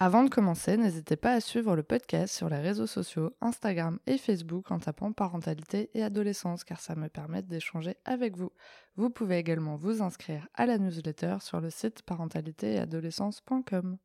Avant de commencer, n'hésitez pas à suivre le podcast sur les réseaux sociaux, Instagram et Facebook en tapant parentalité et adolescence car ça me permet d'échanger avec vous. Vous pouvez également vous inscrire à la newsletter sur le site parentalité-et-adolescence.com.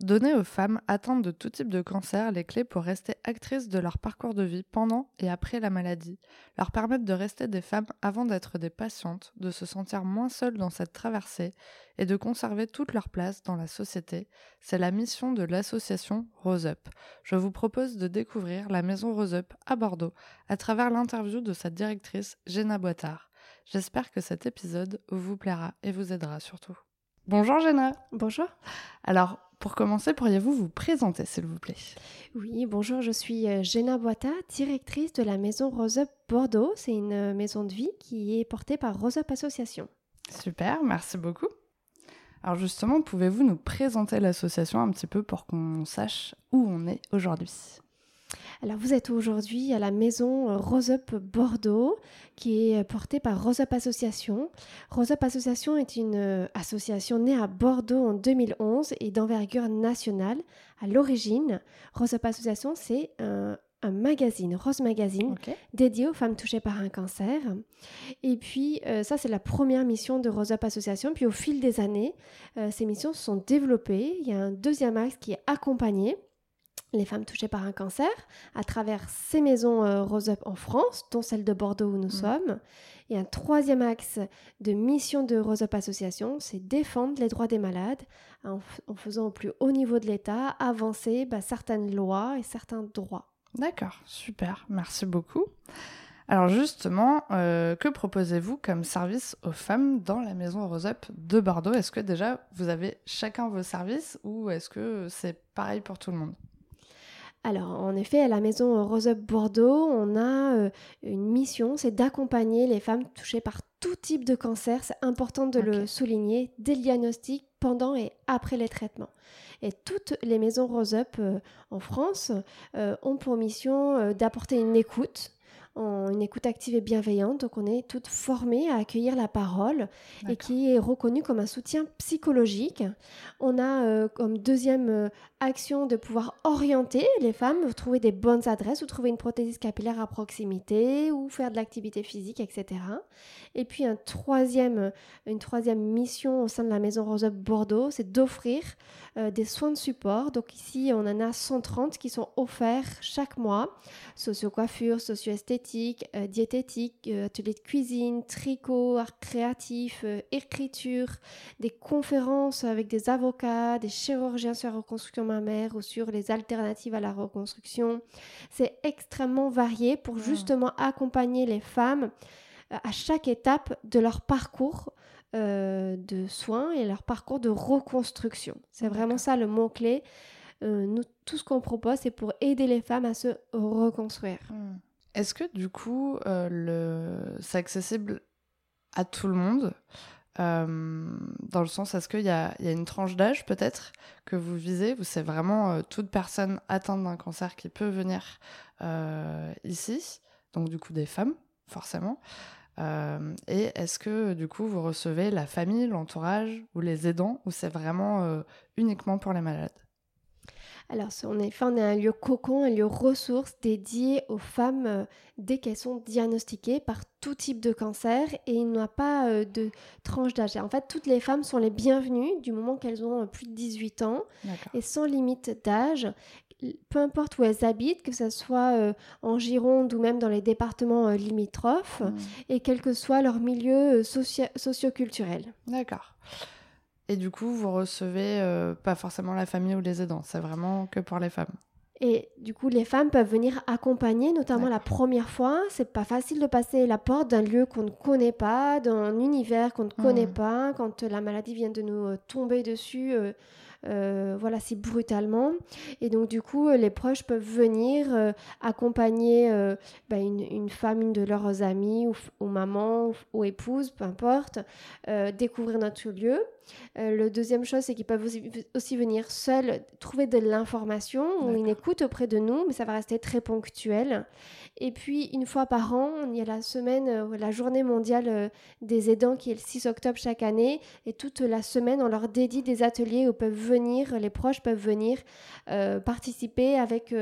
Donner aux femmes atteintes de tout type de cancer les clés pour rester actrices de leur parcours de vie pendant et après la maladie, leur permettre de rester des femmes avant d'être des patientes, de se sentir moins seules dans cette traversée et de conserver toute leur place dans la société, c'est la mission de l'association Rose Up. Je vous propose de découvrir la maison Rose Up à Bordeaux à travers l'interview de sa directrice Jenna Boitard. J'espère que cet épisode vous plaira et vous aidera surtout. Bonjour Jenna. Bonjour. Alors, pour commencer, pourriez-vous vous présenter, s'il vous plaît? Oui, bonjour, je suis euh, Jenna Boita, directrice de la maison Rose Up Bordeaux. C'est une euh, maison de vie qui est portée par Rose Up Association. Super, merci beaucoup. Alors justement, pouvez-vous nous présenter l'association un petit peu pour qu'on sache où on est aujourd'hui? Alors vous êtes aujourd'hui à la maison euh, Rose Up Bordeaux qui est portée par Rose Up Association. Rose Up Association est une euh, association née à Bordeaux en 2011 et d'envergure nationale. À l'origine, Rose Up Association c'est un, magazine, Rose Magazine, dédié aux femmes touchées par un cancer. Et puis, euh, ça, c'est la première mission de Rose Up Association. Puis, au fil des années, ces missions se sont développées. Il y a un deuxième axe qui est accompagné les femmes touchées par un cancer à travers ces maisons euh, Rose Up en France, dont celle de Bordeaux où nous mm. sommes. Et un troisième axe de mission de Rose Up Association, c'est défendre les droits des malades en, faisant au plus haut niveau de l'État avancer bah, certaines lois et certains droits. D'accord, super, merci beaucoup. Alors justement, euh, que proposez-vous comme service aux femmes dans la maison Rose Up de Bordeaux? Est-ce que déjà vous avez chacun vos services ou est-ce que c'est pareil pour tout le monde? Alors, en effet, à la maison Rose Up Bordeaux, on a euh, une mission, c'est d'accompagner les femmes touchées par tout type de cancer. C'est important de le souligner dès le diagnostic, pendant et après les traitements. Et toutes les maisons Rose Up euh, en France euh, ont pour mission d'apporter une écoute une écoute active et bienveillante. Donc on est toutes formées à accueillir la parole et qui est reconnue comme un soutien psychologique. On a comme deuxième action de pouvoir orienter les femmes, trouver des bonnes adresses ou trouver une prothèse capillaire à proximité ou faire de l'activité physique, etc. Et puis un troisième, une troisième mission au sein de la maison Rose Up Bordeaux, c'est d'offrir euh, des soins de support. Donc ici, on en a 130 qui sont offerts chaque mois. Socio-coiffure, socio-esthétique, euh, diététique, euh, atelier de cuisine, tricot, art créatif, écriture, des conférences avec des avocats, des chirurgiens sur reconstruction mammaire ou sur les alternatives à la reconstruction. C'est extrêmement varié pour ah. justement accompagner les femmes à chaque étape de leur parcours euh, de soins et leur parcours de reconstruction. C'est vraiment ça le mot-clé. Euh, nous, tout ce qu'on propose, c'est pour aider les femmes à se reconstruire. Hmm. Est-ce que du coup, euh, le... c'est accessible à tout le monde dans le sens, est-ce qu'il y, a, une tranche d'âge peut-être que vous visez? Ou c'est vraiment toute personne atteinte d'un cancer qui peut venir ici? Donc du coup des femmes, forcément. Euh, et est-ce que du coup vous recevez la famille, l'entourage ou les aidants ou c'est vraiment euh, uniquement pour les malades? Alors, en effet, on est un lieu cocon, un lieu ressource dédié aux femmes euh, dès qu'elles sont diagnostiquées par tout type de cancer et il n'y a pas de tranche d'âge. En fait, toutes les femmes sont les bienvenues du moment qu'elles ont plus de 18 ans et sans limite d'âge peu importe où elles habitent, que ce soit euh, en Gironde ou même dans les départements euh, limitrophes, hmm. et quel que soit leur milieu euh, socio socioculturel. D'accord. Et du coup, vous recevez pas forcément la famille ou les aidants, c'est vraiment que pour les femmes. Et du coup, les femmes peuvent venir accompagner, notamment la première fois. C'est pas facile de passer la porte d'un lieu qu'on ne connaît pas, d'un univers qu'on ne connaît pas. Quand la maladie vient de nous tomber dessus, voilà, si brutalement. Et donc du coup, les proches peuvent venir accompagner bah, une, femme, une de leurs amies ou, ou maman ou, ou épouse, peu importe, découvrir notre lieu. Euh, le deuxième chose, c'est qu'ils peuvent aussi, venir seuls trouver de l'information ou une écoute auprès de nous, mais ça va rester très ponctuel. Et puis, une fois par an, il y a la semaine, euh, la journée mondiale euh, des aidants qui est le 6 octobre chaque année. Et toute la semaine, on leur dédie des ateliers où peuvent venir, les proches peuvent venir participer avec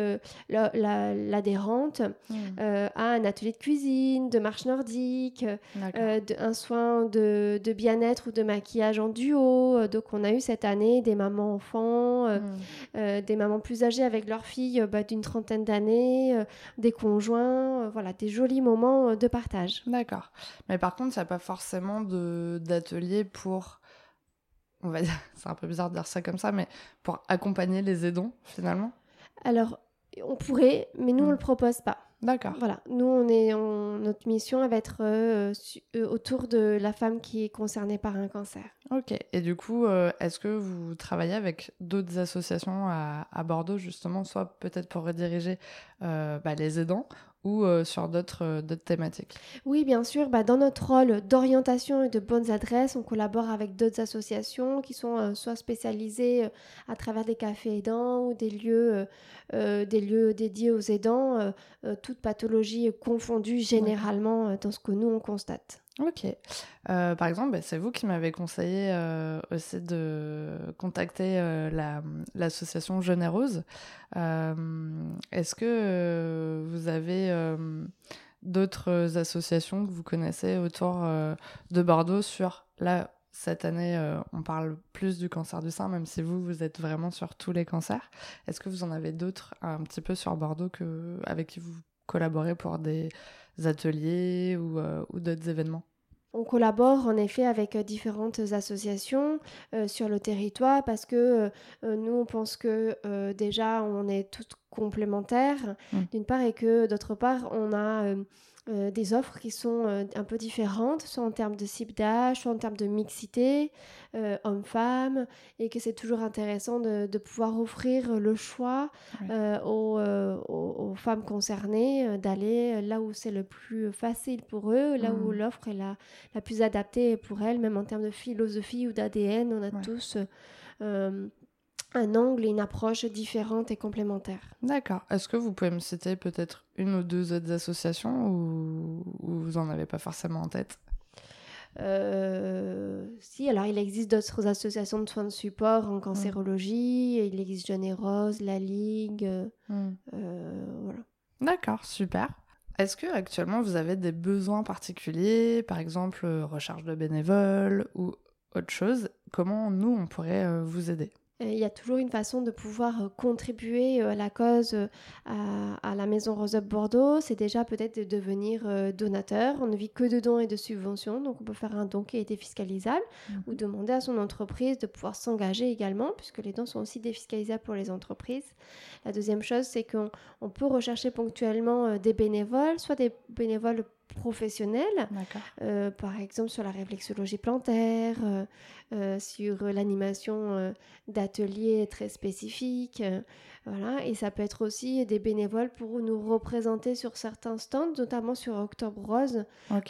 l'adhérente mmh. à un atelier de cuisine, de marche nordique, un soin de, de bien-être ou de maquillage en duo euh, donc, on a eu cette année des mamans enfants, euh, hmm. euh, des mamans plus âgées avec leurs filles bah, d'une trentaine d'années, des conjoints, voilà, des jolis moments de partage. D'accord. Mais par contre, il n'y a pas forcément d'atelier pour on va dire, c'est un peu bizarre de dire ça comme ça, mais pour accompagner les aidants finalement? Alors, on pourrait, mais nous, on ne hmm. le propose pas. D'accord. Voilà, nous, on est, notre mission va être euh, euh, autour de la femme qui est concernée par un cancer. Ok, et du coup, euh, est-ce que vous travaillez avec d'autres associations à, Bordeaux, justement, soit peut-être pour rediriger bah, les aidants ou euh, sur euh, d'autres thématiques Oui, bien sûr. Bah, dans notre rôle d'orientation et de bonnes adresses, on collabore avec d'autres associations qui sont euh, soit spécialisées à travers des cafés aidants ou des lieux, des lieux dédiés aux aidants, toutes pathologies confondues généralement dans ce que nous, on constate. Ok. Euh, par exemple, bah, c'est vous qui m'avez conseillé euh, aussi de contacter euh, l'association Rose. Est-ce que vous avez d'autres associations que vous connaissez autour de Bordeaux sur là cette année, on parle plus du cancer du sein, même si vous, vous êtes vraiment sur tous les cancers. Est-ce que vous en avez d'autres un petit peu sur Bordeaux que, avec qui vous collaborez pour des ateliers ou, euh, ou d'autres événements on collabore en effet avec euh, différentes associations euh, sur le territoire parce que nous on pense que déjà on est toutes complémentaires mmh. d'une part et que d'autre part on a euh, des offres qui sont euh, un peu différentes, soit en termes de cible d'âge, soit en termes de mixité, euh, homme-femme, et que c'est toujours intéressant de, pouvoir offrir le choix aux, femmes concernées d'aller là où c'est le plus facile pour eux, là où mmh. l'offre est la, la, plus adaptée pour elles, même en termes de philosophie ou d'ADN, on a tous un angle et une approche différente et complémentaire. D'accord. Est-ce que vous pouvez me citer peut-être une ou deux autres associations ou, vous n'en avez pas forcément en tête? Euh, si, alors il existe d'autres associations de soins de support en cancérologie, il existe Jeune et Rose, la Ligue, hmm. euh, voilà. D'accord, super. Est-ce que actuellement vous avez des besoins particuliers, par exemple euh, recherche de bénévoles ou autre chose? Comment nous on pourrait vous aider? Il y a toujours une façon de pouvoir euh, contribuer euh, à la cause euh, à, la Maison Rose Up Bordeaux. C'est déjà peut-être de devenir donateur. On ne vit que de dons et de subventions, donc on peut faire un don qui est défiscalisable mhm. ou demander à son entreprise de pouvoir s'engager également, puisque les dons sont aussi défiscalisables pour les entreprises. La deuxième chose, c'est qu'on peut rechercher ponctuellement des bénévoles, soit des bénévoles professionnels, euh, par exemple sur la réflexologie plantaire, euh, euh, sur l'animation d'ateliers très spécifiques, voilà, et ça peut être aussi des bénévoles pour nous représenter sur certains stands, notamment sur Octobre Rose,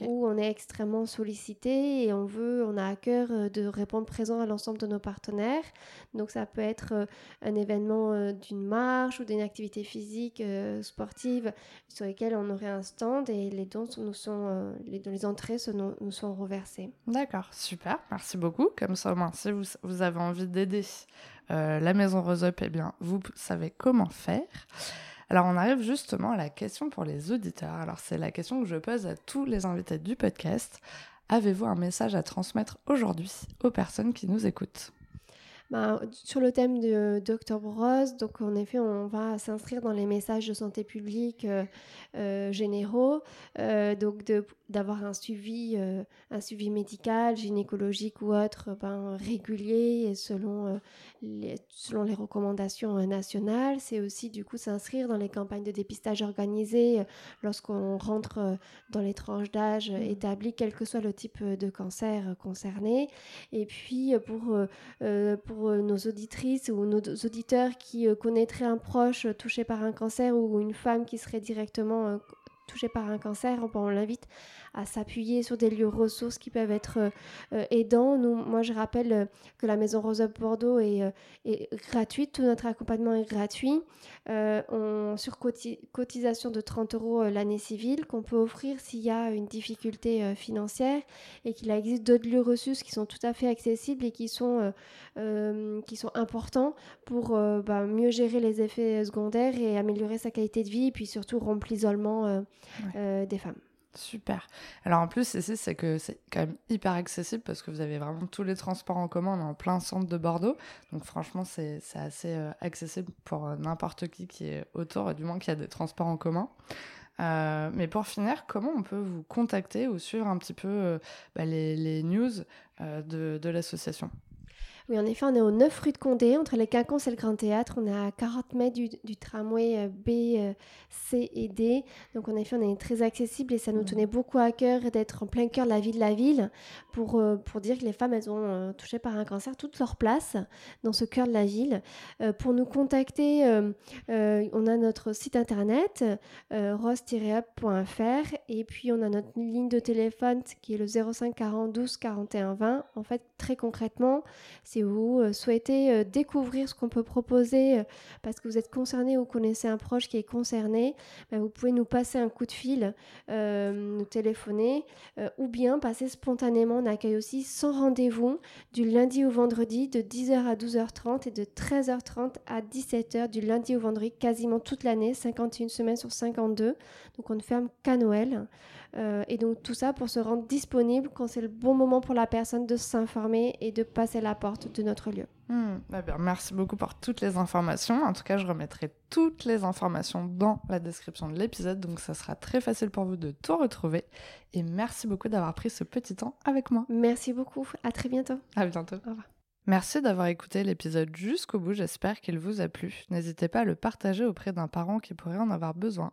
où on est extrêmement sollicité et on veut, on a à cœur de répondre présent à l'ensemble de nos partenaires. Donc ça peut être un événement d'une marche ou d'une activité physique sportive sur lesquelles on aurait un stand et les dons sont, les, les entrées nous, nous sont reversées. D'accord, super, merci beaucoup. Comme ça, au moins, si vous, vous avez envie d'aider euh, la maison Rose Up, eh bien, vous savez comment faire. Alors, on arrive justement à la question pour les auditeurs. Alors, c'est la question que je pose à tous les invités du podcast. Avez-vous un message à transmettre aujourd'hui aux personnes qui nous écoutent? Bah, sur le thème d'Octobre Rose, donc en effet, on va s'inscrire dans les messages de santé publique euh, euh, généraux, euh, donc d'avoir un suivi, un suivi médical, gynécologique ou autre, ben, régulier et selon les, selon les recommandations nationales. C'est aussi du coup s'inscrire dans les campagnes de dépistage organisées lorsqu'on rentre dans les tranches d'âge établies, quel que soit le type de cancer concerné. Et puis pour pour nos auditrices ou nos auditeurs qui connaîtraient un proche touché par un cancer ou une femme qui serait directement touché par un cancer, on l'invite à s'appuyer sur des lieux ressources qui peuvent être euh, euh, aidants. Nous, moi, je rappelle euh, que la Maison Rose Up Bordeaux est, gratuite, tout notre accompagnement est gratuit. on, sur cotisation de 30 euros l'année civile qu'on peut offrir s'il y a une difficulté financière et qu'il existe d'autres lieux ressources qui sont tout à fait accessibles et qui sont, qui sont importants pour bah, mieux gérer les effets secondaires et améliorer sa qualité de vie et puis surtout rompre l'isolement des femmes. Super. Alors en plus, ici, c'est que c'est quand même hyper accessible parce que vous avez vraiment tous les transports en commun. On est en plein centre de Bordeaux. Donc franchement, c'est assez euh, accessible pour euh, n'importe qui qui est autour, du moins qu'il y a des transports en commun. Euh, mais pour finir, comment on peut vous contacter ou suivre un petit peu bah, les, news de, de l'association? Oui, en effet, on est au 9 rue de Condé, entre les Quinconces et le Grand Théâtre. On est à 40 mètres du, tramway euh, B, euh, C et D. Donc, en effet, on est très accessible et ça nous tenait beaucoup à cœur d'être en plein cœur de la vie de la ville pour, euh, pour dire que les femmes, elles ont touché par un cancer toute leur place dans ce cœur de la ville. pour nous contacter, on a notre site internet rose-up.fr et puis on a notre ligne de téléphone qui est le 05 40 12 41 20. En fait, très concrètement, si vous euh, souhaitez euh, découvrir ce qu'on peut proposer euh, parce que vous êtes concerné ou connaissez un proche qui est concerné, ben, vous pouvez nous passer un coup de fil, nous téléphoner ou bien passer spontanément. On accueille aussi sans rendez-vous du lundi au vendredi de 10h à 12h30 et de 13h30 à 17h du lundi au vendredi quasiment toute l'année, 51 semaines sur 52. Donc on ne ferme qu'à Noël. Euh, et donc tout ça pour se rendre disponible quand c'est le bon moment pour la personne de s'informer et de passer la porte de notre lieu. Bah merci beaucoup pour toutes les informations. En tout cas, je remettrai toutes les informations dans la description de l'épisode, donc ça sera très facile pour vous de tout retrouver. Et merci beaucoup d'avoir pris ce petit temps avec moi. Merci beaucoup. À très bientôt. À bientôt. Au revoir. Merci d'avoir écouté l'épisode jusqu'au bout, j'espère qu'il vous a plu. N'hésitez pas à le partager auprès d'un parent qui pourrait en avoir besoin